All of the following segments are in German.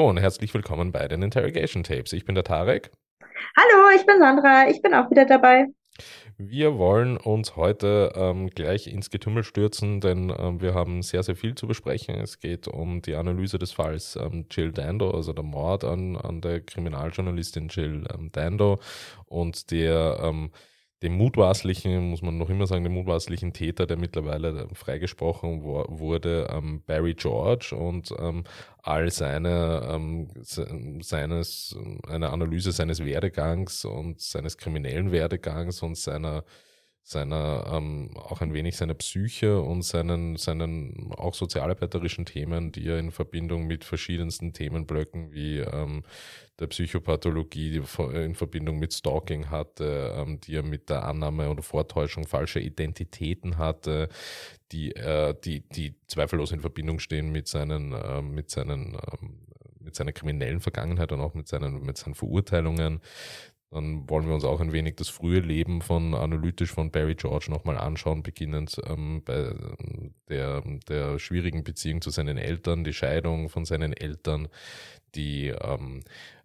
Hallo und herzlich willkommen bei den Interrogation Tapes. Ich bin der Tarek. Hallo, ich bin Sandra. Ich bin auch wieder dabei. Wir wollen uns heute ähm, gleich ins Getümmel stürzen, denn ähm, wir haben sehr, sehr viel zu besprechen. Es geht um die Analyse des Falls ähm, Jill Dando, also der Mord an, an der Kriminaljournalistin Jill ähm, Dando und der ähm, dem mutmaßlichen, muss man noch immer sagen, dem mutmaßlichen Täter, der mittlerweile freigesprochen wurde, ähm, Barry George und ähm, all seine, ähm, seines, eine Analyse seines Werdegangs und seines kriminellen Werdegangs und seiner seiner ähm, auch ein wenig seiner Psyche und seinen, seinen auch sozialarbeiterischen Themen, die er in Verbindung mit verschiedensten Themenblöcken wie ähm, der Psychopathologie in Verbindung mit Stalking hatte, ähm, die er mit der Annahme oder Vortäuschung falscher Identitäten hatte, die, äh, die, die zweifellos in Verbindung stehen mit seinen, äh, mit seinen ähm, mit seiner kriminellen Vergangenheit und auch mit seinen, mit seinen Verurteilungen, dann wollen wir uns auch ein wenig das frühe Leben von analytisch von Barry George nochmal anschauen, beginnend ähm, bei der, der schwierigen Beziehung zu seinen Eltern, die Scheidung von seinen Eltern, die ähm,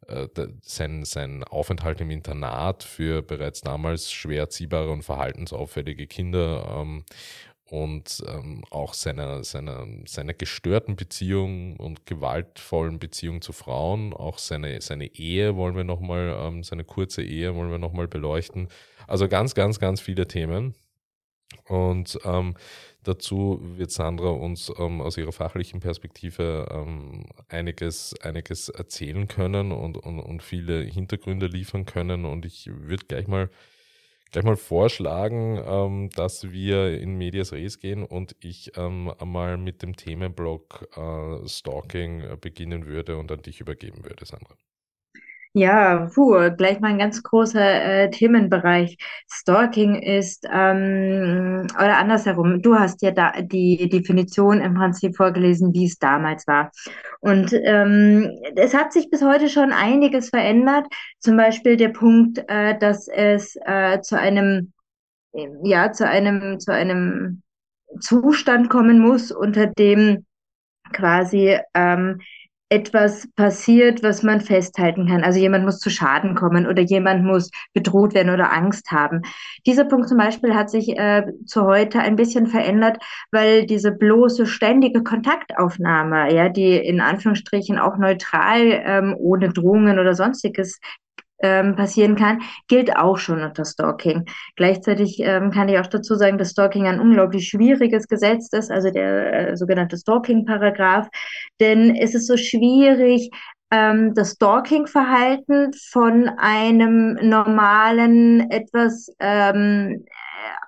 äh, sein, sein Aufenthalt im Internat für bereits damals schwer erziehbare und verhaltensauffällige Kinder ähm, und ähm, auch seiner, seiner, seiner gestörten Beziehung und gewaltvollen Beziehung zu Frauen, auch seine, seine Ehe wollen wir nochmal, ähm, seine kurze Ehe wollen wir nochmal beleuchten. Also ganz, ganz, ganz viele Themen. Und ähm, dazu wird Sandra uns ähm, aus ihrer fachlichen Perspektive ähm, einiges, einiges erzählen können und, und, und viele Hintergründe liefern können. Und ich würde gleich mal gleich mal vorschlagen, ähm, dass wir in Medias Res gehen und ich ähm, einmal mit dem Themenblock äh, Stalking äh, beginnen würde und an dich übergeben würde, Sandra. Ja, puh, gleich mal ein ganz großer äh, Themenbereich. Stalking ist, ähm, oder andersherum, du hast ja da die Definition im Prinzip vorgelesen, wie es damals war. Und ähm, es hat sich bis heute schon einiges verändert. Zum Beispiel der Punkt, äh, dass es äh, zu einem, ja, zu einem, zu einem Zustand kommen muss, unter dem quasi ähm, etwas passiert, was man festhalten kann. Also jemand muss zu Schaden kommen oder jemand muss bedroht werden oder Angst haben. Dieser Punkt zum Beispiel hat sich äh, zu heute ein bisschen verändert, weil diese bloße ständige Kontaktaufnahme, ja, die in Anführungsstrichen auch neutral ähm, ohne Drohungen oder sonstiges ähm, passieren kann, gilt auch schon unter Stalking. Gleichzeitig ähm, kann ich auch dazu sagen, dass Stalking ein unglaublich schwieriges Gesetz ist, also der äh, sogenannte Stalking-Paragraph, denn es ist so schwierig, ähm, das Stalking-Verhalten von einem normalen, etwas ähm,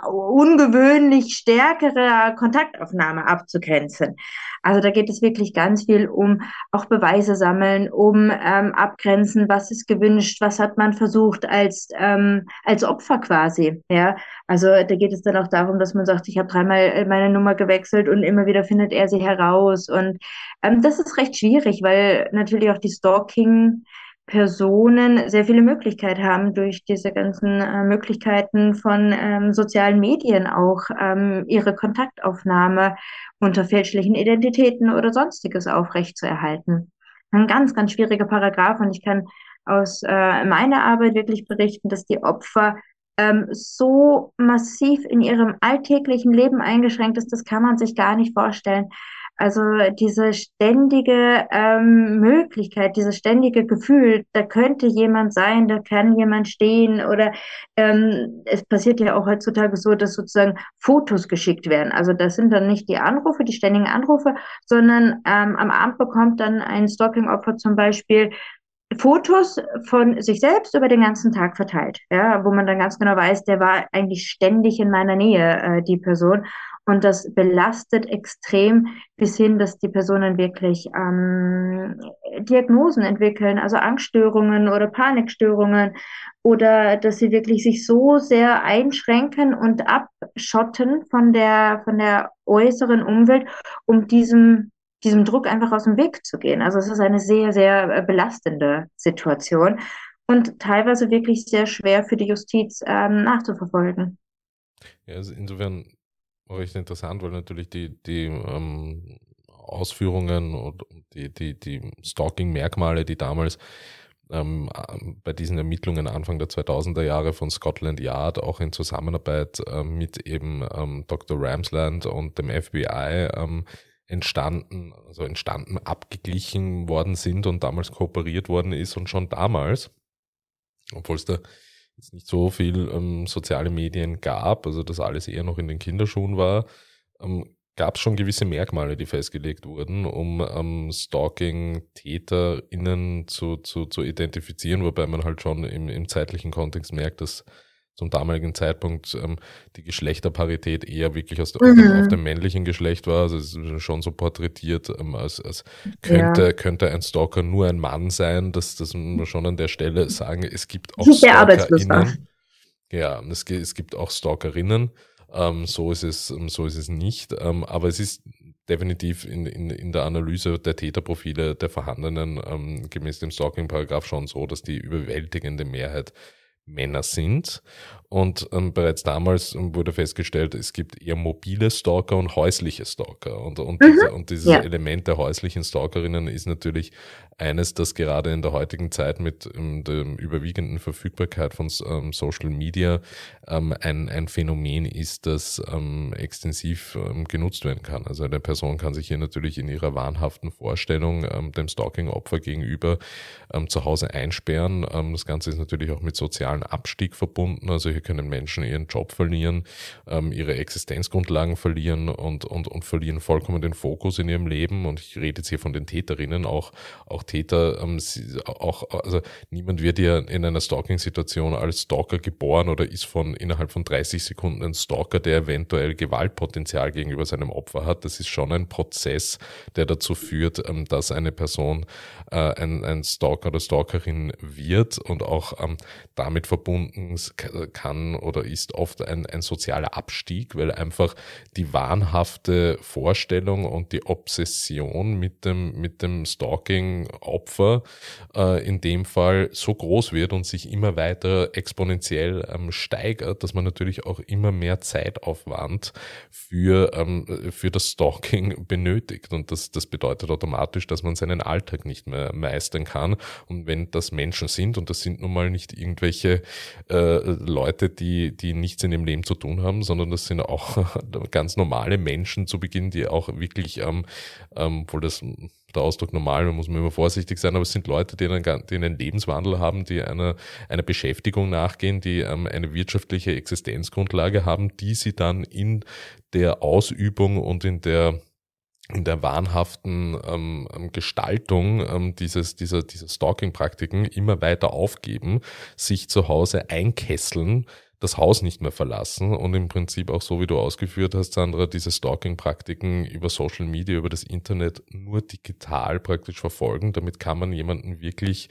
ungewöhnlich stärkere Kontaktaufnahme abzugrenzen. Also da geht es wirklich ganz viel um auch Beweise sammeln, um ähm, abgrenzen, was ist gewünscht, was hat man versucht als ähm, als Opfer quasi. Ja, also da geht es dann auch darum, dass man sagt, ich habe dreimal meine Nummer gewechselt und immer wieder findet er sie heraus und ähm, das ist recht schwierig, weil natürlich auch die Stalking Personen sehr viele Möglichkeiten haben, durch diese ganzen äh, Möglichkeiten von ähm, sozialen Medien auch ähm, ihre Kontaktaufnahme unter fälschlichen Identitäten oder sonstiges aufrechtzuerhalten. Ein ganz, ganz schwieriger Paragraph und ich kann aus äh, meiner Arbeit wirklich berichten, dass die Opfer ähm, so massiv in ihrem alltäglichen Leben eingeschränkt ist, das kann man sich gar nicht vorstellen. Also diese ständige ähm, Möglichkeit, dieses ständige Gefühl, da könnte jemand sein, da kann jemand stehen oder ähm, es passiert ja auch heutzutage so, dass sozusagen Fotos geschickt werden. Also das sind dann nicht die Anrufe, die ständigen Anrufe, sondern ähm, am Abend bekommt dann ein Stalking-Opfer zum Beispiel Fotos von sich selbst über den ganzen Tag verteilt, ja, wo man dann ganz genau weiß, der war eigentlich ständig in meiner Nähe, äh, die Person. Und das belastet extrem bis hin, dass die Personen wirklich ähm, Diagnosen entwickeln, also Angststörungen oder Panikstörungen oder dass sie wirklich sich so sehr einschränken und abschotten von der, von der äußeren Umwelt, um diesem, diesem Druck einfach aus dem Weg zu gehen. Also es ist eine sehr, sehr belastende Situation und teilweise wirklich sehr schwer für die Justiz ähm, nachzuverfolgen. Ja, also insofern recht interessant, weil natürlich die, die ähm, Ausführungen und die, die, die Stalking-Merkmale, die damals ähm, bei diesen Ermittlungen Anfang der 2000er Jahre von Scotland Yard auch in Zusammenarbeit ähm, mit eben ähm, Dr. Ramsland und dem FBI ähm, entstanden, also entstanden, abgeglichen worden sind und damals kooperiert worden ist und schon damals, obwohl es da jetzt nicht so viel ähm, soziale Medien gab, also das alles eher noch in den Kinderschuhen war, ähm, gab es schon gewisse Merkmale, die festgelegt wurden, um ähm, Stalking-TäterInnen zu, zu, zu identifizieren, wobei man halt schon im, im zeitlichen Kontext merkt, dass zum damaligen Zeitpunkt ähm, die Geschlechterparität eher wirklich aus mhm. auf dem männlichen Geschlecht war. Also es ist schon so porträtiert, ähm, als, als könnte, ja. könnte ein Stalker nur ein Mann sein. Das, das muss man schon an der Stelle sagen. Es gibt auch StalkerInnen. Ja, es, es gibt auch Stalkerinnen. Ähm, so ist es, ähm, so ist es nicht. Ähm, aber es ist definitiv in, in, in der Analyse der Täterprofile der vorhandenen ähm, gemäß dem Stalking-Paragraph schon so, dass die überwältigende Mehrheit Männer sind. Und ähm, bereits damals ähm, wurde festgestellt, es gibt eher mobile Stalker und häusliche Stalker. Und, und, mhm. diese, und dieses ja. Element der häuslichen Stalkerinnen ist natürlich eines, das gerade in der heutigen Zeit mit ähm, der überwiegenden Verfügbarkeit von ähm, Social Media ähm, ein, ein Phänomen ist, das ähm, extensiv genutzt werden kann. Also eine Person kann sich hier natürlich in ihrer wahnhaften Vorstellung dem Stalking-Opfer gegenüber zu Hause einsperren. Das Ganze ist natürlich auch mit sozialen Abstieg verbunden. Also hier können Menschen ihren Job verlieren, ihre Existenzgrundlagen verlieren und, und, und verlieren vollkommen den Fokus in ihrem Leben. Und ich rede jetzt hier von den Täterinnen, auch, auch Täter, ähm, auch, also niemand wird ja in einer Stalking-Situation als Stalker geboren oder ist von innerhalb von 30 Sekunden ein Stalker, der eventuell Gewaltpotenzial gegenüber seinem Opfer hat. Das ist schon ein Prozess, der dazu führt, ähm, dass eine Person äh, ein, ein Stalker oder Stalkerin wird und auch ähm, damit verbunden kann oder ist oft ein, ein sozialer Abstieg, weil einfach die wahnhafte Vorstellung und die Obsession mit dem, mit dem Stalking Opfer äh, in dem Fall so groß wird und sich immer weiter exponentiell ähm, steigert, dass man natürlich auch immer mehr Zeitaufwand für, ähm, für das Stalking benötigt. Und das, das bedeutet automatisch, dass man seinen Alltag nicht mehr meistern kann. Und wenn das Menschen sind, und das sind nun mal nicht irgendwelche äh, Leute, die, die nichts in dem Leben zu tun haben, sondern das sind auch ganz normale Menschen zu Beginn, die auch wirklich, ähm, ähm, obwohl das der Ausdruck normal, da muss man immer vorsichtig sein, aber es sind Leute, die einen, die einen Lebenswandel haben, die einer, einer Beschäftigung nachgehen, die ähm, eine wirtschaftliche Existenzgrundlage haben, die sie dann in der Ausübung und in der in der wahnhaften ähm, ähm Gestaltung ähm, dieses, dieser, dieser Stalking-Praktiken immer weiter aufgeben, sich zu Hause einkesseln, das Haus nicht mehr verlassen und im Prinzip auch so, wie du ausgeführt hast, Sandra, diese Stalking-Praktiken über Social Media, über das Internet nur digital praktisch verfolgen. Damit kann man jemanden wirklich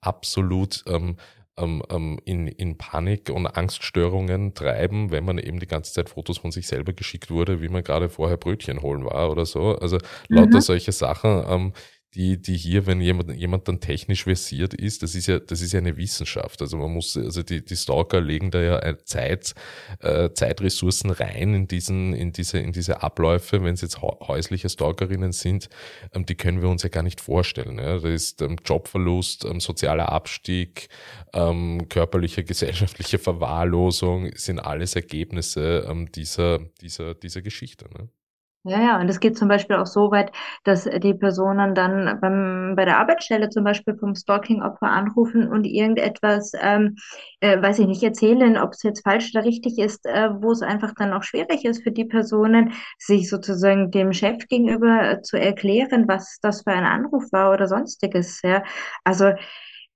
absolut ähm, ähm, ähm in, in Panik und Angststörungen treiben, wenn man eben die ganze Zeit Fotos von sich selber geschickt wurde, wie man gerade vorher Brötchen holen war oder so. Also lauter mhm. solche Sachen. Die, die hier, wenn jemand, jemand dann technisch versiert ist, das ist ja, das ist ja eine Wissenschaft. Also man muss, also die, die Stalker legen da ja Zeit, äh, Zeitressourcen rein in diesen, in diese, in diese Abläufe. Wenn es jetzt häusliche Stalkerinnen sind, ähm, die können wir uns ja gar nicht vorstellen. Ja. Da ist ähm, Jobverlust, ähm, sozialer Abstieg, ähm, körperliche, gesellschaftliche Verwahrlosung, sind alles Ergebnisse ähm, dieser, dieser, dieser Geschichte. Ne? Ja, ja, und es geht zum Beispiel auch so weit, dass die Personen dann beim, bei der Arbeitsstelle zum Beispiel vom Stalking-Opfer anrufen und irgendetwas, ähm, äh, weiß ich nicht, erzählen, ob es jetzt falsch oder richtig ist, äh, wo es einfach dann auch schwierig ist für die Personen, sich sozusagen dem Chef gegenüber äh, zu erklären, was das für ein Anruf war oder sonstiges. Ja, also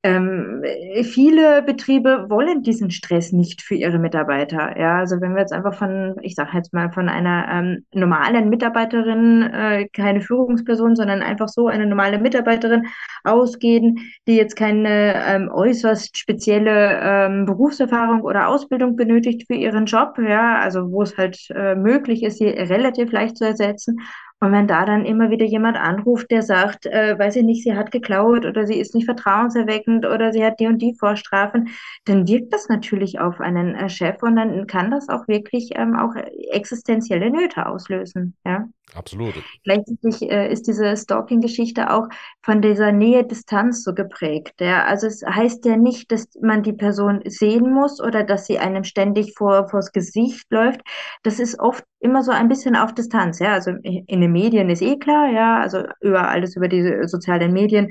ähm, viele Betriebe wollen diesen Stress nicht für ihre Mitarbeiter. Ja, also wenn wir jetzt einfach von, ich sage jetzt mal von einer ähm, normalen Mitarbeiterin, äh, keine Führungsperson, sondern einfach so eine normale Mitarbeiterin ausgehen, die jetzt keine ähm, äußerst spezielle ähm, Berufserfahrung oder Ausbildung benötigt für ihren Job, ja, also wo es halt äh, möglich ist, sie relativ leicht zu ersetzen und wenn da dann immer wieder jemand anruft, der sagt, äh, weiß ich nicht, sie hat geklaut oder sie ist nicht vertrauenserweckend oder sie hat die und die Vorstrafen, dann wirkt das natürlich auf einen äh, Chef und dann kann das auch wirklich ähm, auch existenzielle Nöte auslösen. Ja? Absolut. Gleichzeitig äh, ist diese Stalking-Geschichte auch von dieser Nähe-Distanz so geprägt. Ja? Also es heißt ja nicht, dass man die Person sehen muss oder dass sie einem ständig vor vors Gesicht läuft. Das ist oft immer so ein bisschen auf Distanz. Ja? Also in den Medien ist eh klar, ja, also über alles über die sozialen Medien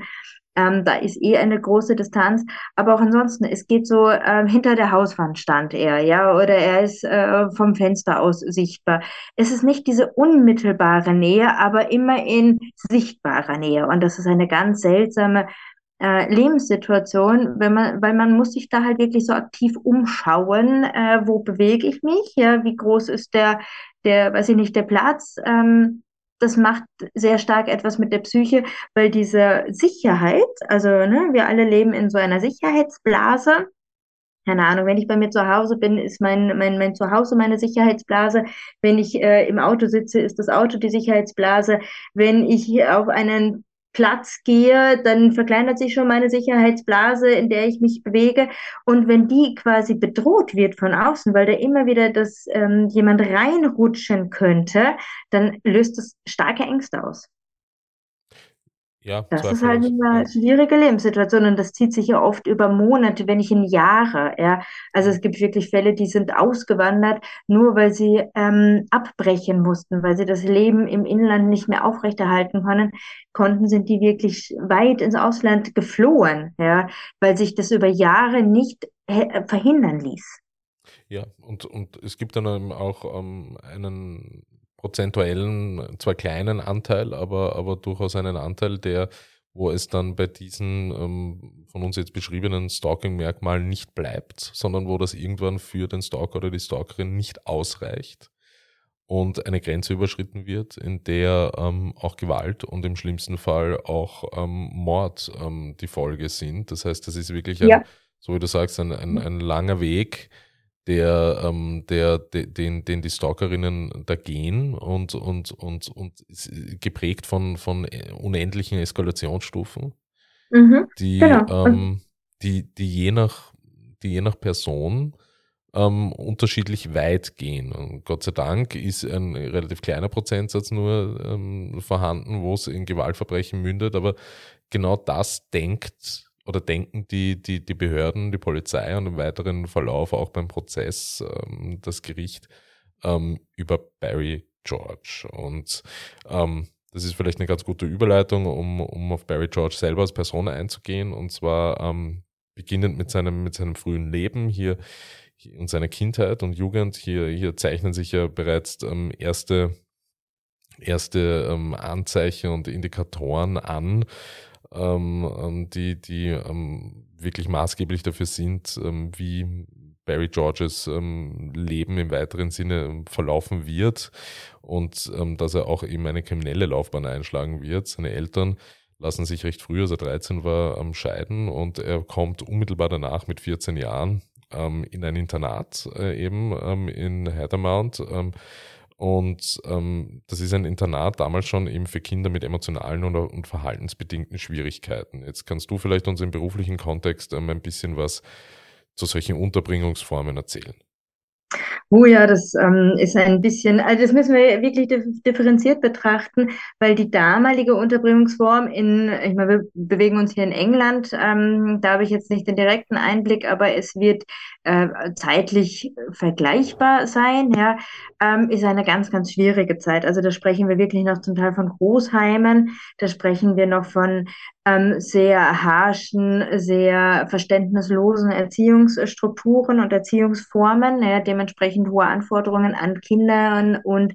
ähm, da ist eh eine große Distanz. Aber auch ansonsten, es geht so ähm, hinter der Hauswand stand er, ja, oder er ist äh, vom Fenster aus sichtbar. Es ist nicht diese unmittelbare Nähe, aber immer in sichtbarer Nähe. Und das ist eine ganz seltsame äh, Lebenssituation, wenn man, weil man muss sich da halt wirklich so aktiv umschauen, äh, wo bewege ich mich, ja, wie groß ist der, der, weiß ich nicht, der Platz, ähm, das macht sehr stark etwas mit der Psyche, weil diese Sicherheit, also ne, wir alle leben in so einer Sicherheitsblase. Keine Ahnung, wenn ich bei mir zu Hause bin, ist mein, mein, mein Zuhause meine Sicherheitsblase. Wenn ich äh, im Auto sitze, ist das Auto die Sicherheitsblase. Wenn ich auf einen Platz gehe, dann verkleinert sich schon meine Sicherheitsblase, in der ich mich bewege. Und wenn die quasi bedroht wird von außen, weil da immer wieder das ähm, jemand reinrutschen könnte, dann löst das starke Ängste aus. Ja, das ist halt eine schwierige Lebenssituation und das zieht sich ja oft über Monate, wenn nicht in Jahre. Ja. Also es gibt wirklich Fälle, die sind ausgewandert, nur weil sie ähm, abbrechen mussten, weil sie das Leben im Inland nicht mehr aufrechterhalten können, konnten, sind die wirklich weit ins Ausland geflohen, ja, weil sich das über Jahre nicht äh, verhindern ließ. Ja, und, und es gibt dann auch ähm, einen prozentuellen, zwar kleinen Anteil, aber, aber durchaus einen Anteil, der, wo es dann bei diesen ähm, von uns jetzt beschriebenen Stalking-Merkmalen nicht bleibt, sondern wo das irgendwann für den Stalker oder die Stalkerin nicht ausreicht und eine Grenze überschritten wird, in der ähm, auch Gewalt und im schlimmsten Fall auch ähm, Mord ähm, die Folge sind. Das heißt, das ist wirklich ein, ja. so wie du sagst, ein, ein, ein langer Weg, der, ähm, der, de, den, den die Stalkerinnen da gehen und, und, und, und geprägt von, von unendlichen Eskalationsstufen, mhm, die, genau. ähm, die, die, je nach, die je nach Person ähm, unterschiedlich weit gehen. Und Gott sei Dank ist ein relativ kleiner Prozentsatz nur ähm, vorhanden, wo es in Gewaltverbrechen mündet, aber genau das denkt oder denken die, die, die Behörden, die Polizei und im weiteren Verlauf auch beim Prozess ähm, das Gericht ähm, über Barry George. Und ähm, das ist vielleicht eine ganz gute Überleitung, um, um auf Barry George selber als Person einzugehen. Und zwar ähm, beginnend mit seinem, mit seinem frühen Leben hier, hier und seiner Kindheit und Jugend. Hier, hier zeichnen sich ja bereits ähm, erste, erste ähm, Anzeichen und Indikatoren an, ähm, ähm, die, die ähm, wirklich maßgeblich dafür sind, ähm, wie Barry Georges ähm, Leben im weiteren Sinne ähm, verlaufen wird und dass er auch eben eine kriminelle Laufbahn einschlagen wird. Seine Eltern lassen sich recht früh, als er 13 war, scheiden und er kommt unmittelbar danach mit 14 Jahren in ein Internat äh, eben in Haddamount und ähm, das ist ein Internat damals schon eben für Kinder mit emotionalen und, und verhaltensbedingten Schwierigkeiten. Jetzt kannst du vielleicht uns im beruflichen Kontext ähm, ein bisschen was zu solchen Unterbringungsformen erzählen. Oh ja, das ähm, ist ein bisschen, also das müssen wir wirklich differenziert betrachten, weil die damalige Unterbringungsform in, ich meine, wir bewegen uns hier in England, ähm, da habe ich jetzt nicht den direkten Einblick, aber es wird äh, zeitlich vergleichbar sein, ja, ähm, ist eine ganz, ganz schwierige Zeit. Also da sprechen wir wirklich noch zum Teil von Großheimen, da sprechen wir noch von ähm, sehr harschen, sehr verständnislosen Erziehungsstrukturen und Erziehungsformen, ja, dementsprechend hohe Anforderungen an Kindern und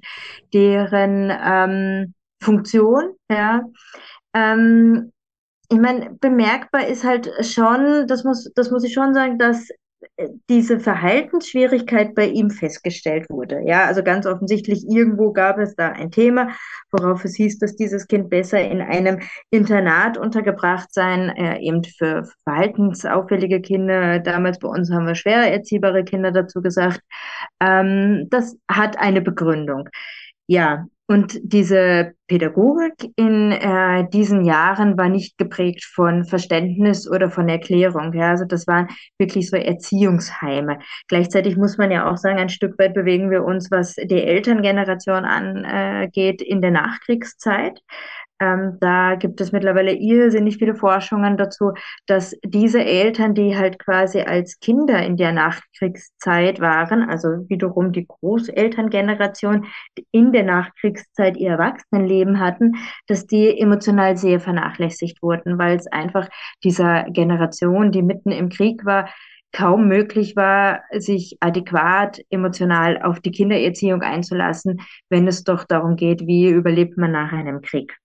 deren ähm, Funktion. Ja. Ähm, ich meine, bemerkbar ist halt schon, das muss, das muss ich schon sagen, dass diese Verhaltensschwierigkeit bei ihm festgestellt wurde. Ja, also ganz offensichtlich irgendwo gab es da ein Thema, worauf es hieß, dass dieses Kind besser in einem Internat untergebracht sein, äh, eben für verhaltensauffällige Kinder. Damals bei uns haben wir schwer erziehbare Kinder dazu gesagt. Ähm, das hat eine Begründung. Ja, Und diese Pädagogik in äh, diesen Jahren war nicht geprägt von Verständnis oder von Erklärung. Ja? Also das waren wirklich so Erziehungsheime. Gleichzeitig muss man ja auch sagen, ein Stück weit bewegen wir uns, was die Elterngeneration angeht, in der Nachkriegszeit. Ähm, da gibt es mittlerweile irrsinnig viele Forschungen dazu, dass diese Eltern, die halt quasi als Kinder in der Nachkriegszeit waren, also wiederum die Großelterngeneration in der Nachkriegszeit ihr Erwachsenenleben hatten, dass die emotional sehr vernachlässigt wurden, weil es einfach dieser Generation, die mitten im Krieg war, kaum möglich war, sich adäquat emotional auf die Kindererziehung einzulassen, wenn es doch darum geht, wie überlebt man nach einem Krieg.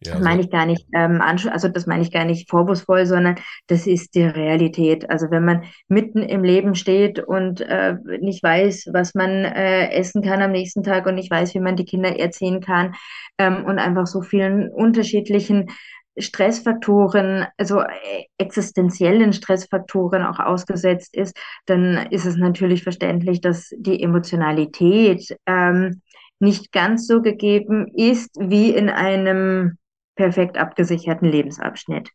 Ja, das meine ich gar nicht, ähm, also das meine ich gar nicht vorwurfsvoll, sondern das ist die Realität. Also wenn man mitten im Leben steht und äh, nicht weiß, was man äh, essen kann am nächsten Tag und nicht weiß, wie man die Kinder erziehen kann ähm, und einfach so vielen unterschiedlichen Stressfaktoren, also äh, existenziellen Stressfaktoren auch ausgesetzt ist, dann ist es natürlich verständlich, dass die Emotionalität ähm, nicht ganz so gegeben ist wie in einem perfekt abgesicherten Lebensabschnitt.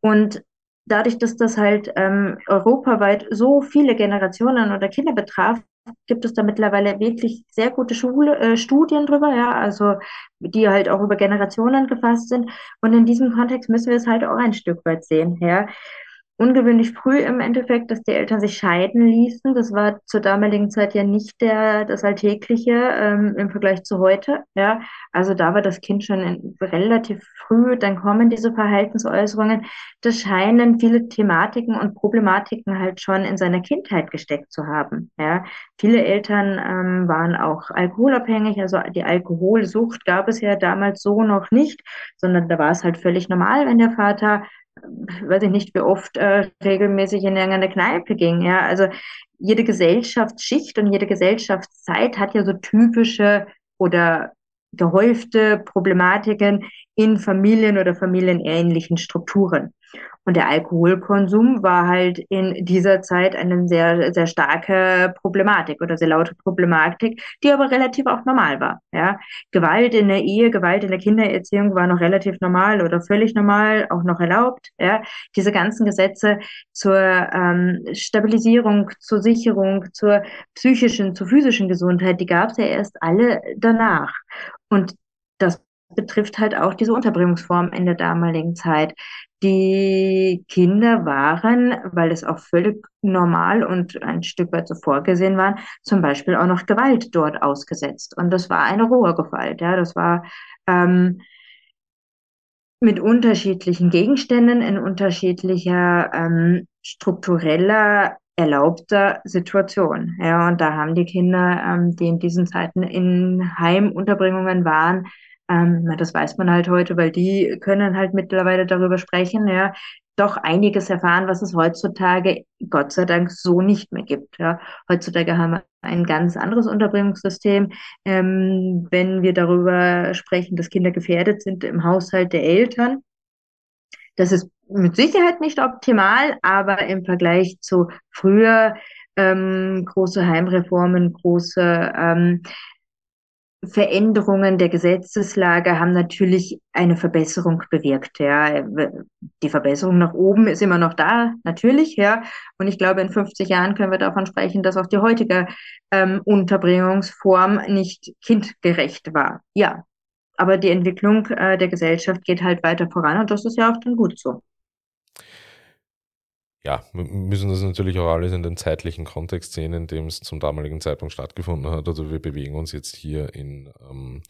Und dadurch, dass das halt ähm, europaweit so viele Generationen oder Kinder betraf, gibt es da mittlerweile wirklich sehr gute Schule, äh, Studien drüber, ja, also die halt auch über Generationen gefasst sind. Und in diesem Kontext müssen wir es halt auch ein Stück weit sehen, ja ungewöhnlich früh im Endeffekt, dass die Eltern sich scheiden ließen. Das war zur damaligen Zeit ja nicht der, das Alltägliche ähm, im Vergleich zu heute. Ja, also da war das Kind schon in, relativ früh. Dann kommen diese Verhaltensäußerungen. Das scheinen viele Thematiken und Problematiken halt schon in seiner Kindheit gesteckt zu haben. Ja, viele Eltern ähm, waren auch alkoholabhängig. Also die Alkoholsucht gab es ja damals so noch nicht, sondern da war es halt völlig normal, wenn der Vater weiß ich nicht, wie oft äh, regelmäßig in irgendeine Kneipe ging. Ja, also jede Gesellschaftsschicht und jede Gesellschaftszeit hat ja so typische oder gehäufte Problematiken in Familien oder familienähnlichen Strukturen. Und der Alkoholkonsum war halt in dieser Zeit eine sehr, sehr starke Problematik oder sehr laute Problematik, die aber relativ auch normal war. Ja. Gewalt in der Ehe, Gewalt in der Kindererziehung war noch relativ normal oder völlig normal, auch noch erlaubt. Ja. Diese ganzen Gesetze zur ähm, Stabilisierung, zur Sicherung, zur psychischen, zur physischen Gesundheit, die gab es ja erst alle danach. Und das betrifft halt auch diese Unterbringungsform in der damaligen Zeit. Die Kinder waren, weil es auch völlig normal und ein Stück weit so vorgesehen war, zum Beispiel auch noch Gewalt dort ausgesetzt. Und das war eine rohe Gewalt. Ja, das war ähm, mit unterschiedlichen Gegenständen in unterschiedlicher ähm, struktureller erlaubter Situation. Ja, und da haben die Kinder, ähm, die in diesen Zeiten in Heimunterbringungen waren, ähm, das weiß man halt heute, weil die können halt mittlerweile darüber sprechen, ja, doch einiges erfahren, was es heutzutage Gott sei Dank so nicht mehr gibt. Ja. Heutzutage haben wir ein ganz anderes Unterbringungssystem. Ähm, wenn wir darüber sprechen, dass Kinder gefährdet sind im Haushalt der Eltern, das ist mit Sicherheit nicht optimal, aber im Vergleich zu früher ähm, große Heimreformen, große ähm, Veränderungen der Gesetzeslage haben natürlich eine Verbesserung bewirkt. Ja. Die Verbesserung nach oben ist immer noch da, natürlich. Ja. Und ich glaube, in 50 Jahren können wir davon sprechen, dass auch die heutige ähm, Unterbringungsform nicht kindgerecht war. Ja. Aber die Entwicklung äh, der Gesellschaft geht halt weiter voran und das ist ja auch dann gut so ja, wir müssen das natürlich auch alles in den zeitlichen Kontext sehen, in dem es zum damaligen Zeitpunkt stattgefunden hat. Also wir bewegen uns jetzt hier in ähm,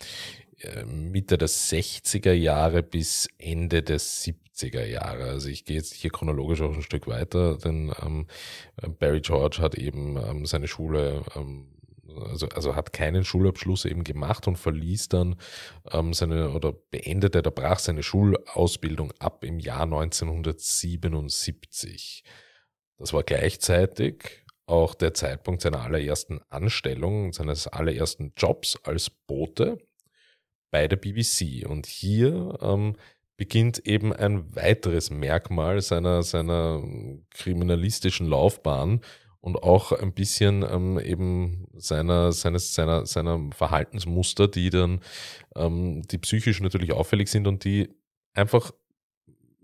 äh, Mitte der 60er Jahre bis Ende der 70er Jahre. Also ich gehe jetzt hier chronologisch auch ein Stück weiter, denn ähm, Barry George hat eben ähm, seine Schule ähm, also, also hat keinen Schulabschluss eben gemacht und verließ dann ähm, seine oder beendete oder brach seine Schulausbildung ab im Jahr 1977. Das war gleichzeitig auch der Zeitpunkt seiner allerersten Anstellung, seines allerersten Jobs als Bote bei der BBC. Und hier ähm, beginnt eben ein weiteres Merkmal seiner, seiner kriminalistischen Laufbahn, und auch ein bisschen ähm, eben seiner, seines, seiner, seiner Verhaltensmuster, die dann, ähm, die psychisch natürlich auffällig sind und die einfach,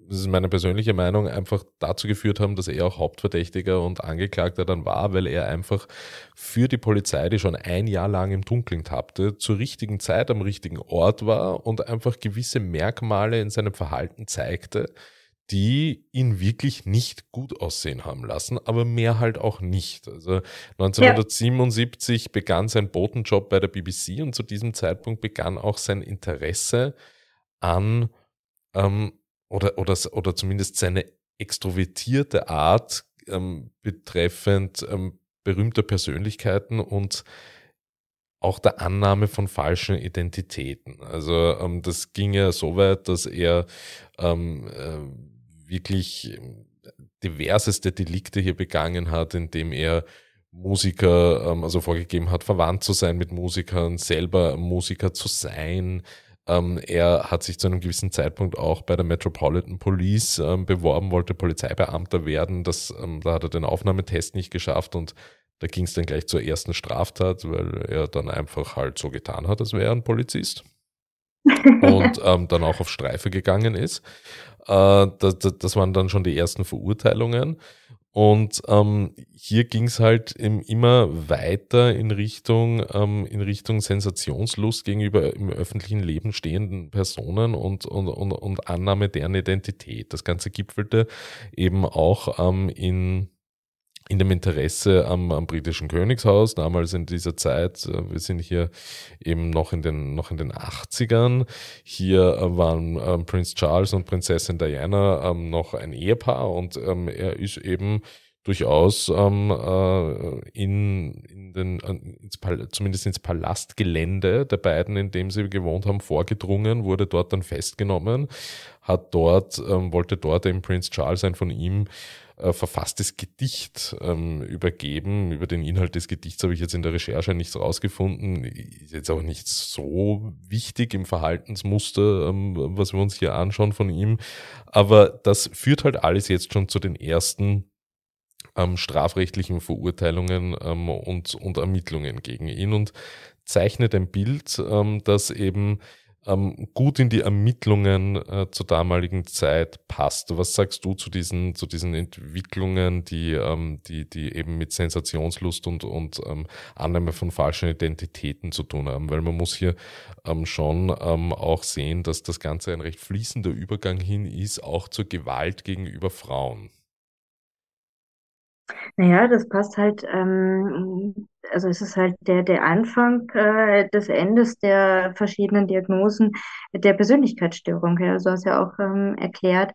das ist meine persönliche Meinung, einfach dazu geführt haben, dass er auch Hauptverdächtiger und Angeklagter dann war, weil er einfach für die Polizei, die schon ein Jahr lang im Dunkeln tappte, zur richtigen Zeit am richtigen Ort war und einfach gewisse Merkmale in seinem Verhalten zeigte, die ihn wirklich nicht gut aussehen haben lassen, aber mehr halt auch nicht. Also 1977 ja. begann sein Botenjob bei der BBC und zu diesem Zeitpunkt begann auch sein Interesse an ähm, oder, oder, oder zumindest seine extrovertierte Art ähm, betreffend ähm, berühmter Persönlichkeiten und auch der Annahme von falschen Identitäten. Also ähm, das ging ja so weit, dass er ähm, äh, wirklich ähm, diverseste Delikte hier begangen hat, indem er Musiker, ähm, also vorgegeben hat, verwandt zu sein mit Musikern, selber Musiker zu sein. Ähm, er hat sich zu einem gewissen Zeitpunkt auch bei der Metropolitan Police beworben, wollte Polizeibeamter werden. Das, da hat er den Aufnahmetest nicht geschafft und da ging es dann gleich zur ersten Straftat, weil er dann einfach halt so getan hat, als wäre er ein Polizist und ähm, dann auch auf Streife gegangen ist. Äh, das, das, waren dann schon die ersten Verurteilungen. Und ähm, hier ging es halt immer weiter in Richtung, ähm, in Richtung Sensationslust gegenüber im öffentlichen Leben stehenden Personen und, und, und, und Annahme deren Identität. Das Ganze gipfelte eben auch ähm, in in dem Interesse am, am, britischen Königshaus, damals in dieser Zeit, äh, wir sind hier eben noch in den, noch in den 80ern, hier äh, waren ähm, Prinz Charles und Prinzessin Diana ähm, noch ein Ehepaar und ähm, er ist eben durchaus ähm, äh, in, in den, äh, ins zumindest ins Palastgelände der beiden, in dem sie gewohnt haben, vorgedrungen, wurde dort dann festgenommen, hat dort, ähm, wollte dort eben Prinz Charles ein von ihm äh, verfasstes Gedicht ähm, übergeben. Über den Inhalt des Gedichts habe ich jetzt in der Recherche nichts rausgefunden. Ist jetzt auch nicht so wichtig im Verhaltensmuster, ähm, was wir uns hier anschauen von ihm. Aber das führt halt alles jetzt schon zu den ersten ähm, strafrechtlichen Verurteilungen ähm, und, und Ermittlungen gegen ihn und zeichnet ein Bild, ähm, das eben ähm, gut in die Ermittlungen äh, zur damaligen Zeit passt. Was sagst du zu diesen, zu diesen Entwicklungen, die, ähm, die, die eben mit Sensationslust und, und ähm, Annahme von falschen Identitäten zu tun haben? Weil man muss hier schon auch sehen, dass das Ganze ein recht fließender Übergang hin ist, auch zur Gewalt gegenüber Frauen. Naja, das passt halt, ähm, also es ist halt der, der Anfang äh, des Endes der verschiedenen Diagnosen der Persönlichkeitsstörung. Ja. So hast du ja auch ähm, erklärt,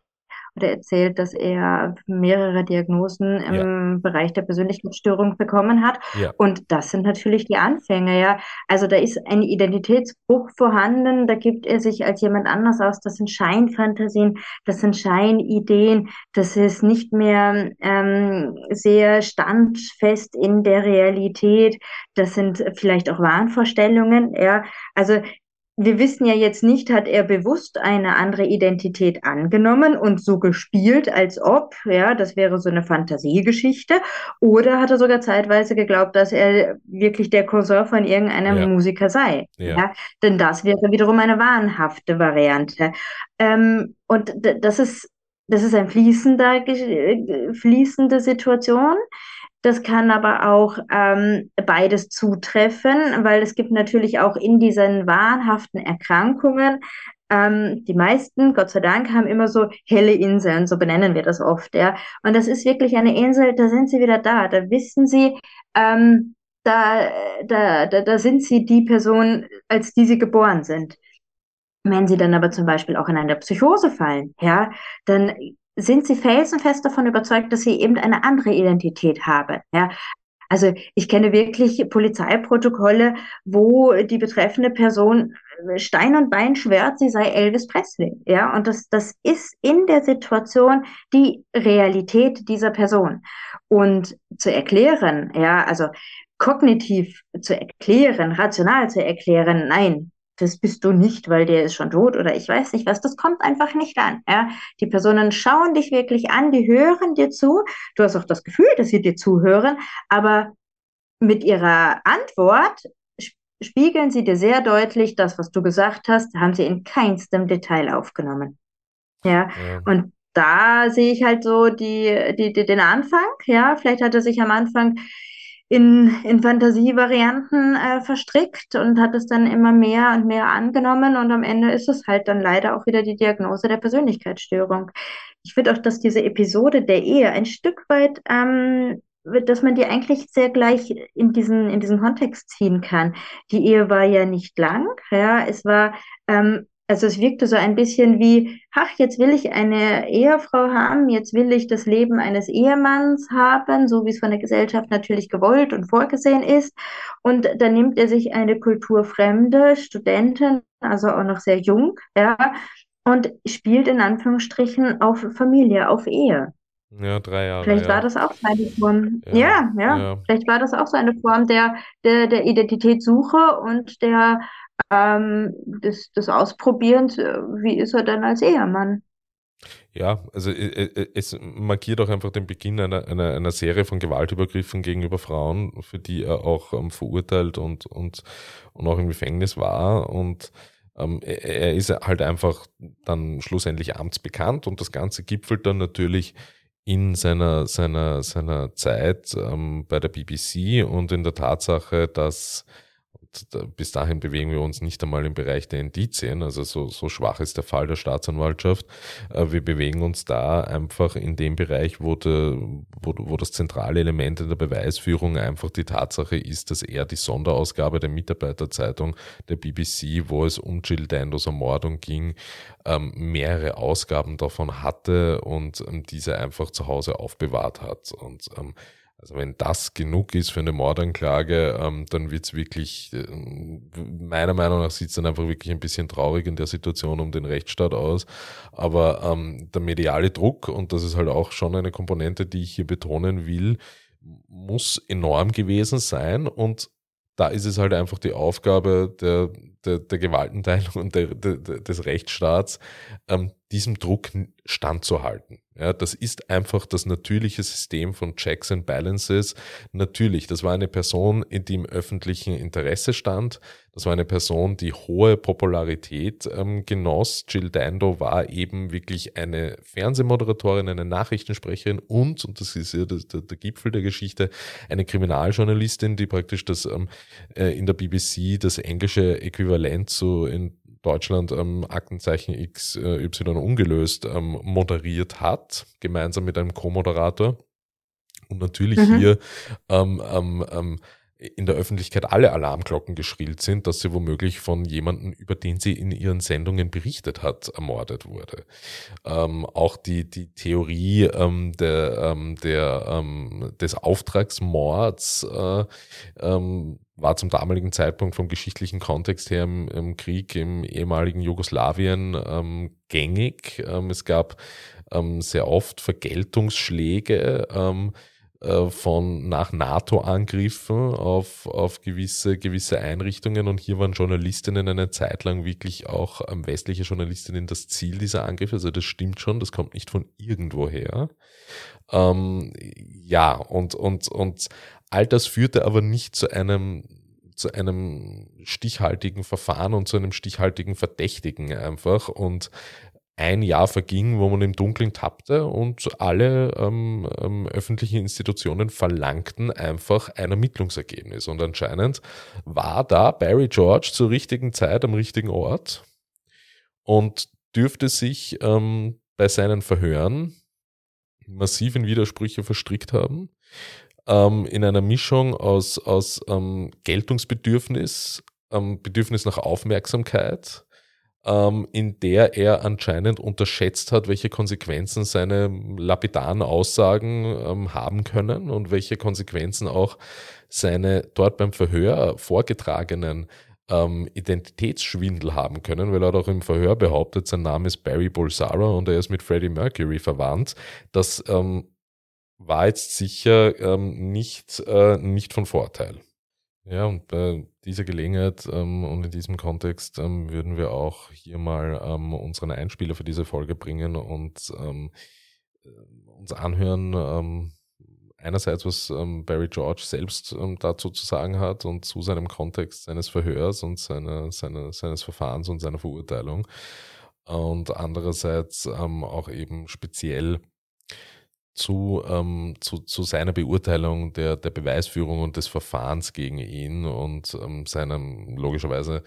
oder erzählt, dass er mehrere Diagnosen im ja. Bereich der Persönlichkeitsstörung bekommen hat. Ja. Und das sind natürlich die Anfänge, ja. Also da ist ein Identitätsbruch vorhanden, da gibt er sich als jemand anders aus. Das sind Scheinfantasien, das sind Scheinideen, das ist nicht mehr ähm, sehr standfest in der Realität. Das sind vielleicht auch Wahnvorstellungen, ja. Also wir wissen ja jetzt nicht, hat er bewusst eine andere Identität angenommen und so gespielt, als ob, ja, das wäre so eine Fantasiegeschichte, oder hat er sogar zeitweise geglaubt, dass er wirklich der Cousin von irgendeinem ja. Musiker sei. Ja. ja. Denn das wäre wiederum eine wahnhafte Variante. Ähm, und das ist, das ist ein fließender, fließende Situation. Das kann aber auch ähm, beides zutreffen, weil es gibt natürlich auch in diesen wahnhaften Erkrankungen, ähm, die meisten, Gott sei Dank, haben immer so helle Inseln, so benennen wir das oft, ja. Und das ist wirklich eine Insel, da sind sie wieder da, da wissen sie, ähm, da, da, da, da sind sie die Person, als die sie geboren sind. Wenn sie dann aber zum Beispiel auch in eine Psychose fallen, ja, dann sind sie felsenfest davon überzeugt, dass sie eben eine andere Identität haben. Ja, also ich kenne wirklich Polizeiprotokolle, wo die betreffende Person Stein und Bein schwört, sie sei Elvis Presley. Ja, und das, das ist in der Situation die Realität dieser Person. Und zu erklären, ja, also kognitiv zu erklären, rational zu erklären, nein, das bist du nicht, weil der ist schon tot oder ich weiß nicht was. Das kommt einfach nicht an. Ja? Die Personen schauen dich wirklich an, die hören dir zu. Du hast auch das Gefühl, dass sie dir zuhören, aber mit ihrer Antwort spiegeln sie dir sehr deutlich, das, was du gesagt hast, haben sie in keinstem Detail aufgenommen. Ja, ja. und da sehe ich halt so die, die, die, den Anfang. Ja, vielleicht hat er sich am Anfang in, in Fantasievarianten äh, verstrickt und hat es dann immer mehr und mehr angenommen und am Ende ist es halt dann leider auch wieder die Diagnose der Persönlichkeitsstörung. Ich finde auch, dass diese Episode der Ehe ein Stück weit, ähm, dass man die eigentlich sehr gleich in diesen, in diesen Kontext ziehen kann. Die Ehe war ja nicht lang, ja, es war ähm, also es wirkte so ein bisschen wie, ach, jetzt will ich eine Ehefrau haben, jetzt will ich das Leben eines Ehemanns haben, so wie es von der Gesellschaft natürlich gewollt und vorgesehen ist. Und dann nimmt er sich eine kulturfremde Studentin, also auch noch sehr jung, ja, und spielt in Anführungsstrichen auf Familie, auf Ehe. Ja, drei Jahre. Vielleicht ja. war das auch so eine Form. Ja, ja, ja, ja. Vielleicht war das auch so eine Form der, der, der Identitätssuche und der ähm, des, des Ausprobierens, äh, wie ist er denn als Ehemann? Ja, also äh, äh, es markiert auch einfach den Beginn einer, einer, einer Serie von Gewaltübergriffen gegenüber Frauen, für die er auch ähm, verurteilt und, und, und auch im Gefängnis war. Und ähm, er ist halt einfach dann schlussendlich amtsbekannt und das Ganze gipfelt dann natürlich in seiner, seiner, seiner Zeit ähm, bei der BBC und in der Tatsache, dass bis dahin bewegen wir uns nicht einmal im Bereich der Indizien, also so, so schwach ist der Fall der Staatsanwaltschaft. Äh, wir bewegen uns da einfach in dem Bereich, wo, de, wo, wo das zentrale Element in der Beweisführung einfach die Tatsache ist, dass er die Sonderausgabe der Mitarbeiterzeitung der BBC, wo es um Jill Dandos Ermordung ging, ähm, mehrere Ausgaben davon hatte und ähm, diese einfach zu Hause aufbewahrt hat. Und ähm, also wenn das genug ist für eine Mordanklage, ähm, dann wird's wirklich, äh, meiner Meinung nach sieht's dann einfach wirklich ein bisschen traurig in der Situation um den Rechtsstaat aus. Aber ähm, der mediale Druck, und das ist halt auch schon eine Komponente, die ich hier betonen will, muss enorm gewesen sein. Und da ist es halt einfach die Aufgabe der, der, der Gewaltenteilung und der, der, des Rechtsstaats, ähm, diesem Druck standzuhalten. Ja, das ist einfach das natürliche System von Checks and Balances. Natürlich, das war eine Person, die im öffentlichen Interesse stand. Das war eine Person, die hohe Popularität ähm, genoss. Jill Dando war eben wirklich eine Fernsehmoderatorin, eine Nachrichtensprecherin und, und das ist ja der, der, der Gipfel der Geschichte, eine Kriminaljournalistin, die praktisch das ähm, äh, in der BBC das englische Äquivalent zu in Deutschland ähm, Aktenzeichen XY ungelöst ähm, moderiert hat, gemeinsam mit einem Co-Moderator. Und natürlich mhm. hier ähm, ähm, ähm, in der Öffentlichkeit alle Alarmglocken geschrillt sind, dass sie womöglich von jemandem, über den sie in ihren Sendungen berichtet hat, ermordet wurde. Ähm, auch die, die Theorie ähm, der, ähm, der, ähm, des Auftragsmords äh, ähm, war zum damaligen Zeitpunkt vom geschichtlichen Kontext her im, im Krieg im ehemaligen Jugoslawien ähm, gängig. Ähm, es gab ähm, sehr oft Vergeltungsschläge ähm, äh, von nach NATO-Angriffen auf, auf gewisse, gewisse Einrichtungen und hier waren Journalistinnen eine Zeit lang wirklich auch ähm, westliche Journalistinnen das Ziel dieser Angriffe. Also das stimmt schon, das kommt nicht von irgendwoher. Ähm, ja, und, und, und All das führte aber nicht zu einem zu einem stichhaltigen Verfahren und zu einem stichhaltigen Verdächtigen einfach. Und ein Jahr verging, wo man im Dunkeln tappte und alle ähm, ähm, öffentlichen Institutionen verlangten einfach ein Ermittlungsergebnis. Und anscheinend war da Barry George zur richtigen Zeit am richtigen Ort und dürfte sich ähm, bei seinen Verhören massiv in Widersprüche verstrickt haben ähm, in einer Mischung aus, aus ähm, Geltungsbedürfnis, ähm, Bedürfnis nach Aufmerksamkeit, ähm, in der er anscheinend unterschätzt hat, welche Konsequenzen seine lapidaren Aussagen ähm, haben können und welche Konsequenzen auch seine dort beim Verhör vorgetragenen ähm, Identitätsschwindel haben können, weil er hat auch im Verhör behauptet, sein Name ist Barry Bolsara und er ist mit Freddie Mercury verwandt. Das ähm, war jetzt sicher ähm, nicht, äh, nicht von Vorteil. Ja, und bei dieser Gelegenheit ähm, und in diesem Kontext ähm, würden wir auch hier mal ähm, unseren Einspieler für diese Folge bringen und ähm, äh, uns anhören, ähm, einerseits, was Barry George selbst dazu zu sagen hat und zu seinem Kontext seines Verhörs und seine, seine, seines Verfahrens und seiner Verurteilung. Und andererseits auch eben speziell zu, ähm, zu, zu seiner Beurteilung der, der Beweisführung und des Verfahrens gegen ihn und ähm, seinem logischerweise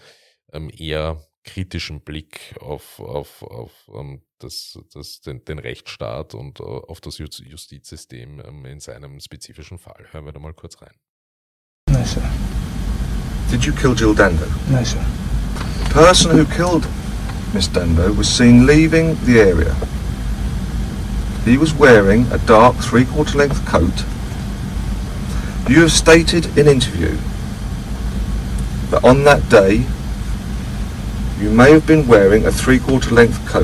ähm, eher kritischen Blick auf, auf, auf ähm, das, das, den, den Rechtsstaat und uh, auf das Justizsystem ähm, in seinem spezifischen Fall. Hören wir da mal kurz rein. No, sir. Did you kill Jill Dando? No, sir. The person who killed Miss Dando was seen leaving the area He was wearing a dark three-quarter length coat. You have stated in interview that on that day you may have been wearing a three-quarter length coat.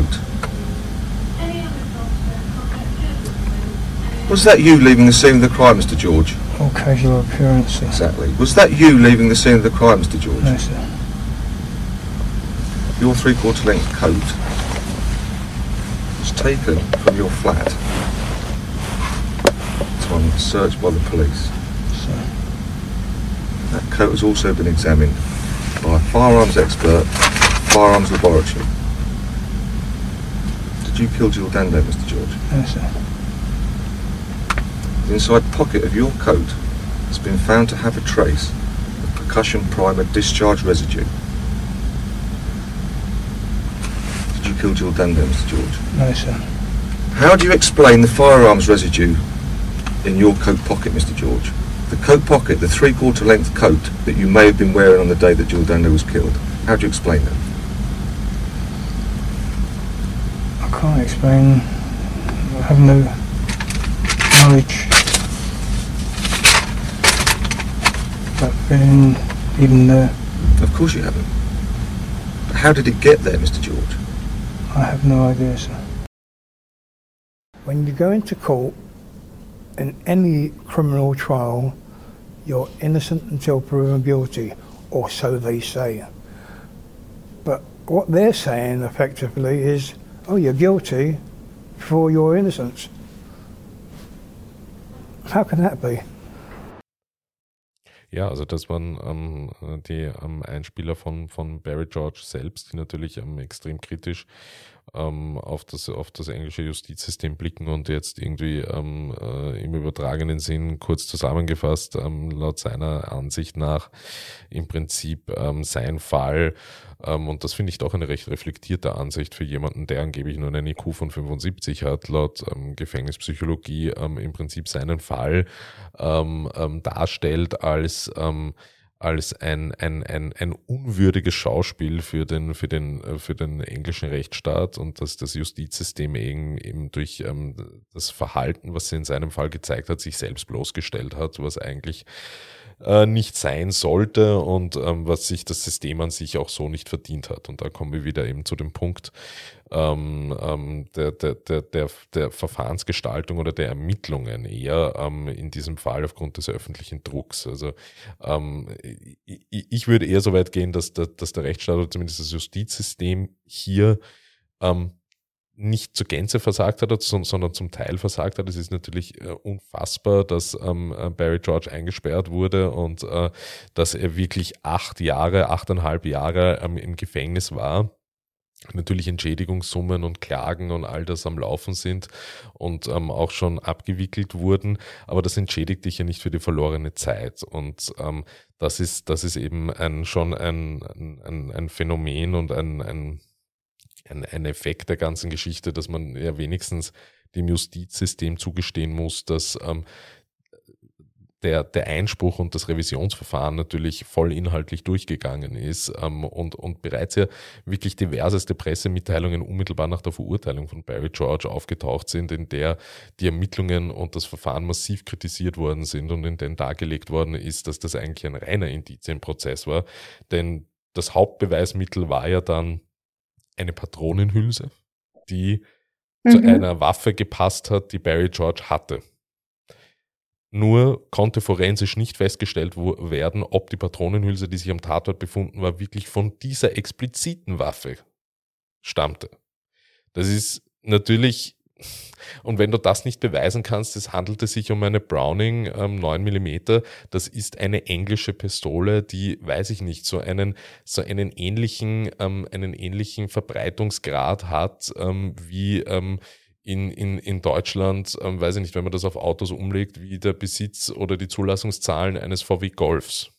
Was that you leaving the scene of the crime, Mr. George? All casual appearance. Exactly. Was that you leaving the scene of the crime, Mr. George? No, sir. Your three-quarter length coat was taken from your flat It's on search by the police. So. That coat has also been examined by a firearms expert, firearms laboratory. Did you kill Jill Dando, Mr. George? Yes, sir. The inside pocket of your coat has been found to have a trace of percussion primer discharge residue. Did you kill Jill Dando, Mr. George? No, sir. How do you explain the firearms residue in your coat pocket, Mr. George? The coat pocket, the three-quarter length coat that you may have been wearing on the day that Jill Dando was killed. How do you explain that? I can't explain. I have no knowledge about being even there. Of course you haven't. But how did it get there, Mr. George? I have no idea, sir. When you go into court, in any criminal trial, you're innocent until proven guilty, or so they say. But what they're saying effectively is, oh, you're guilty for your innocence. How can that be? Ja, also das waren ähm, die ähm, Einspieler von, von Barry George selbst, die natürlich ähm, extrem kritisch ähm, auf, das, auf das englische Justizsystem blicken und jetzt irgendwie ähm, äh, im übertragenen Sinn kurz zusammengefasst, ähm, laut seiner Ansicht nach im Prinzip ähm, sein Fall, ähm, und das finde ich doch eine recht reflektierte Ansicht für jemanden, der angeblich nur einen IQ von 75 hat, laut ähm, Gefängnispsychologie im Prinzip seinen Fall darstellt als als ein, ein, ein, ein unwürdiges Schauspiel für den, für, den, äh, für den englischen Rechtsstaat und dass das Justizsystem eben, eben durch ähm, das Verhalten, was sie in seinem Fall gezeigt hat, sich selbst bloßgestellt hat, was eigentlich äh, nicht sein sollte und ähm, was sich das System an sich auch so nicht verdient hat. Und da kommen wir wieder eben zu dem Punkt ähm, ähm, der, der, der, der, der Verfahrensgestaltung oder der Ermittlungen eher ähm, in diesem Fall aufgrund des öffentlichen Drucks. Also ähm, ich, ich würde eher so weit gehen, dass, dass der Rechtsstaat oder zumindest das Justizsystem hier ähm, nicht zur Gänze versagt hat, sondern zum Teil versagt hat. Es ist natürlich äh, unfassbar, dass ähm, äh, Barry George eingesperrt wurde und äh, dass er wirklich acht Jahre, achteinhalb Jahre ähm, im Gefängnis war natürlich Entschädigungssummen und Klagen und all das am Laufen sind und ähm, auch schon abgewickelt wurden, aber das entschädigt dich ja nicht für die verlorene Zeit. Und ähm, das ist das ist eben ein schon ein, ein, ein Phänomen und ein, ein ein, ein Effekt der ganzen Geschichte, dass man ja wenigstens dem Justizsystem zugestehen muss, dass ähm, der, der Einspruch und das Revisionsverfahren natürlich voll inhaltlich durchgegangen ist ähm, und, und bereits ja wirklich diverseste Pressemitteilungen unmittelbar nach der Verurteilung von Barry George aufgetaucht sind, in der die Ermittlungen und das Verfahren massiv kritisiert worden sind und in denen dargelegt worden ist, dass das eigentlich ein reiner Indizienprozess war. Denn das Hauptbeweismittel war ja dann eine Patronenhülse, die mhm. zu einer Waffe gepasst hat, die Barry George hatte. Nur konnte forensisch nicht festgestellt werden, ob die Patronenhülse, die sich am Tatort befunden war, wirklich von dieser expliziten Waffe stammte. Das ist natürlich, und wenn du das nicht beweisen kannst, es handelte sich um eine Browning ähm, 9 mm, das ist eine englische Pistole, die, weiß ich nicht, so einen, so einen ähnlichen, ähm, einen ähnlichen Verbreitungsgrad hat, ähm, wie, ähm, in, in, in Deutschland, ähm, weiß ich nicht, wenn man das auf Autos umlegt, wie der Besitz oder die Zulassungszahlen eines VW Golfs.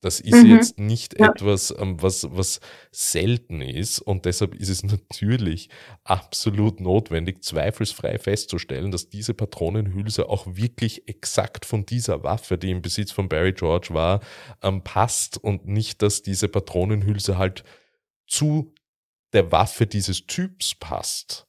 Das ist mhm. jetzt nicht ja. etwas, ähm, was, was selten ist und deshalb ist es natürlich absolut notwendig, zweifelsfrei festzustellen, dass diese Patronenhülse auch wirklich exakt von dieser Waffe, die im Besitz von Barry George war, ähm, passt und nicht, dass diese Patronenhülse halt zu der Waffe dieses Typs passt.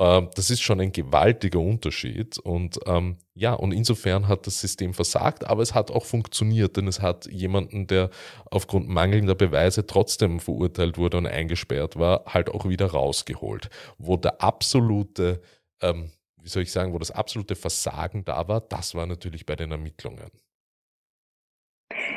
Ähm, das ist schon ein gewaltiger Unterschied. Und ähm, ja, und insofern hat das System versagt, aber es hat auch funktioniert, denn es hat jemanden, der aufgrund mangelnder Beweise trotzdem verurteilt wurde und eingesperrt war, halt auch wieder rausgeholt. Wo der absolute, ähm, wie soll ich sagen, wo das absolute Versagen da war, das war natürlich bei den Ermittlungen.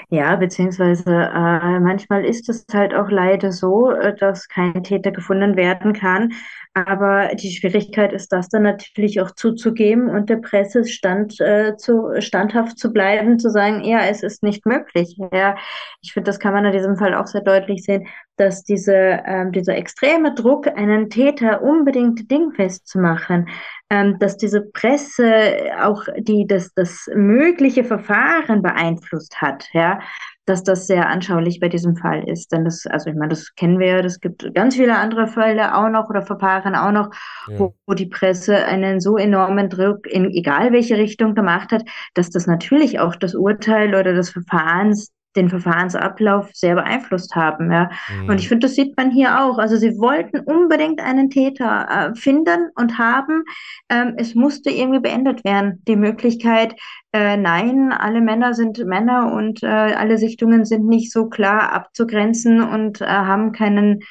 Ja, beziehungsweise äh, manchmal ist es halt auch leider so, äh, dass kein Täter gefunden werden kann. Aber die Schwierigkeit ist, das dann natürlich auch zuzugeben und der Presse stand, äh, zu, standhaft zu bleiben, zu sagen, ja, es ist nicht möglich. Ja, ich finde, das kann man in diesem Fall auch sehr deutlich sehen, dass diese, ähm, dieser extreme Druck, einen Täter unbedingt dingfest zu machen, ähm, dass diese Presse auch die das, das mögliche Verfahren beeinflusst hat, ja, dass das sehr anschaulich bei diesem Fall ist. Denn das, also ich meine, das kennen wir ja, das gibt ganz viele andere Fälle auch noch oder Verfahren auch noch, ja. wo, wo die Presse einen so enormen Druck in egal welche Richtung gemacht hat, dass das natürlich auch das Urteil oder das Verfahrens den Verfahrensablauf sehr beeinflusst haben. Ja. Mhm. Und ich finde, das sieht man hier auch. Also sie wollten unbedingt einen Täter äh, finden und haben. Ähm, es musste irgendwie beendet werden. Die Möglichkeit, äh, nein, alle Männer sind Männer und äh, alle Sichtungen sind nicht so klar abzugrenzen und äh, haben keinen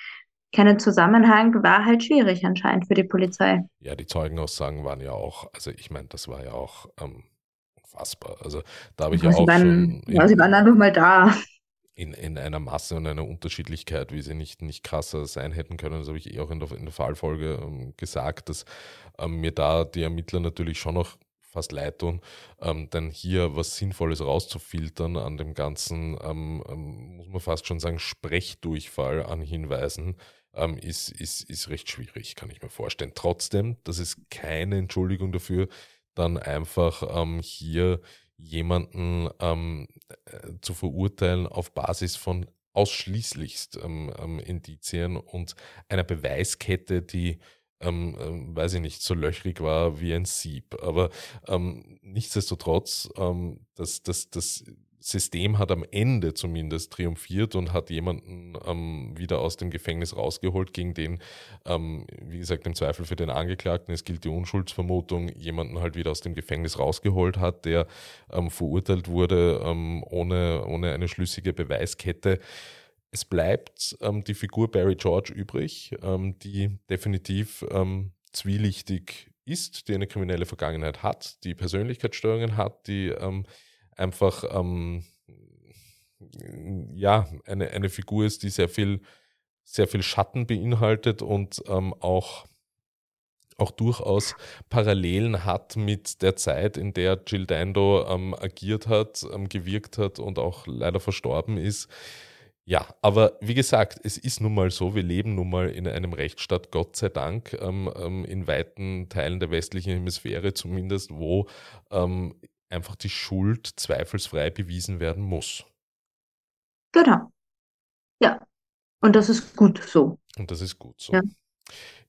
keinen Zusammenhang, war halt schwierig anscheinend für die Polizei. Ja, die Zeugenaussagen waren ja auch, also ich meine, das war ja auch ähm, unfassbar. Also da habe ich ja, auch waren, schon. Ja, sie waren einfach mal da. In, in einer Masse und einer Unterschiedlichkeit, wie sie nicht, nicht krasser sein hätten können. Das habe ich eh auch in der, in der Fallfolge ähm, gesagt, dass ähm, mir da die Ermittler natürlich schon noch fast leid tun, ähm, denn hier was Sinnvolles rauszufiltern an dem ganzen, ähm, ähm, muss man fast schon sagen, Sprechdurchfall an Hinweisen, ähm, ist, ist, ist recht schwierig, kann ich mir vorstellen. Trotzdem, das ist keine Entschuldigung dafür, dann einfach ähm, hier jemanden ähm, äh, zu verurteilen auf Basis von ausschließlichst ähm, ähm, Indizien und einer Beweiskette, die, ähm, ähm, weiß ich nicht, so löchrig war wie ein Sieb. Aber nichtsdestotrotz, ähm, das, das, das System hat am Ende zumindest triumphiert und hat jemanden ähm, wieder aus dem Gefängnis rausgeholt, gegen den, ähm, wie gesagt, im Zweifel für den Angeklagten, es gilt die Unschuldsvermutung, jemanden halt wieder aus dem Gefängnis rausgeholt hat, der ähm, verurteilt wurde ähm, ohne, ohne eine schlüssige Beweiskette. Es bleibt ähm, die Figur Barry George übrig, ähm, die definitiv zwielichtig ist, die eine kriminelle Vergangenheit hat, die Persönlichkeitsstörungen hat, die einfach ähm, ja eine, eine Figur ist, die sehr viel, sehr viel Schatten beinhaltet und ähm, auch auch durchaus Parallelen hat mit der Zeit, in der Jill Dando ähm, agiert hat, ähm, gewirkt hat und auch leider verstorben ist. Ja, aber wie gesagt, es ist nun mal so, wir leben nun mal in einem Rechtsstaat, Gott sei Dank, ähm, ähm in weiten Teilen der westlichen Hemisphäre zumindest, wo ähm, einfach die Schuld zweifelsfrei bewiesen werden muss. Genau. Ja. Und das ist gut so. Und das ist gut so. Ja.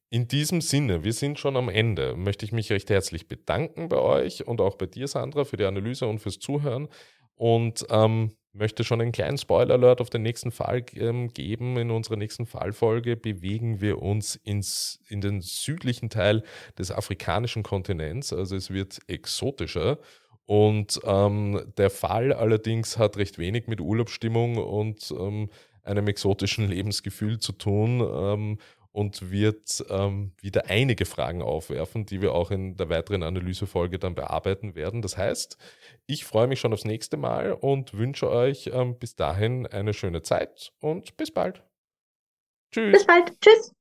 In diesem Sinne, wir sind schon am Ende, möchte ich mich recht herzlich bedanken bei euch und auch bei dir, Sandra, für die Analyse und fürs Zuhören. Und ähm, möchte schon einen kleinen Spoiler-Alert auf den nächsten Fall ähm, geben. In unserer nächsten Fallfolge bewegen wir uns ins, in den südlichen Teil des afrikanischen Kontinents. Also es wird exotischer. Und ähm, der Fall allerdings hat recht wenig mit Urlaubsstimmung und ähm, einem exotischen Lebensgefühl zu tun. Ähm, und wird ähm, wieder einige Fragen aufwerfen, die wir auch in der weiteren Analysefolge dann bearbeiten werden. Das heißt, ich freue mich schon aufs nächste Mal und wünsche euch ähm, bis dahin eine schöne Zeit und bis bald. Tschüss. Bis bald. Tschüss.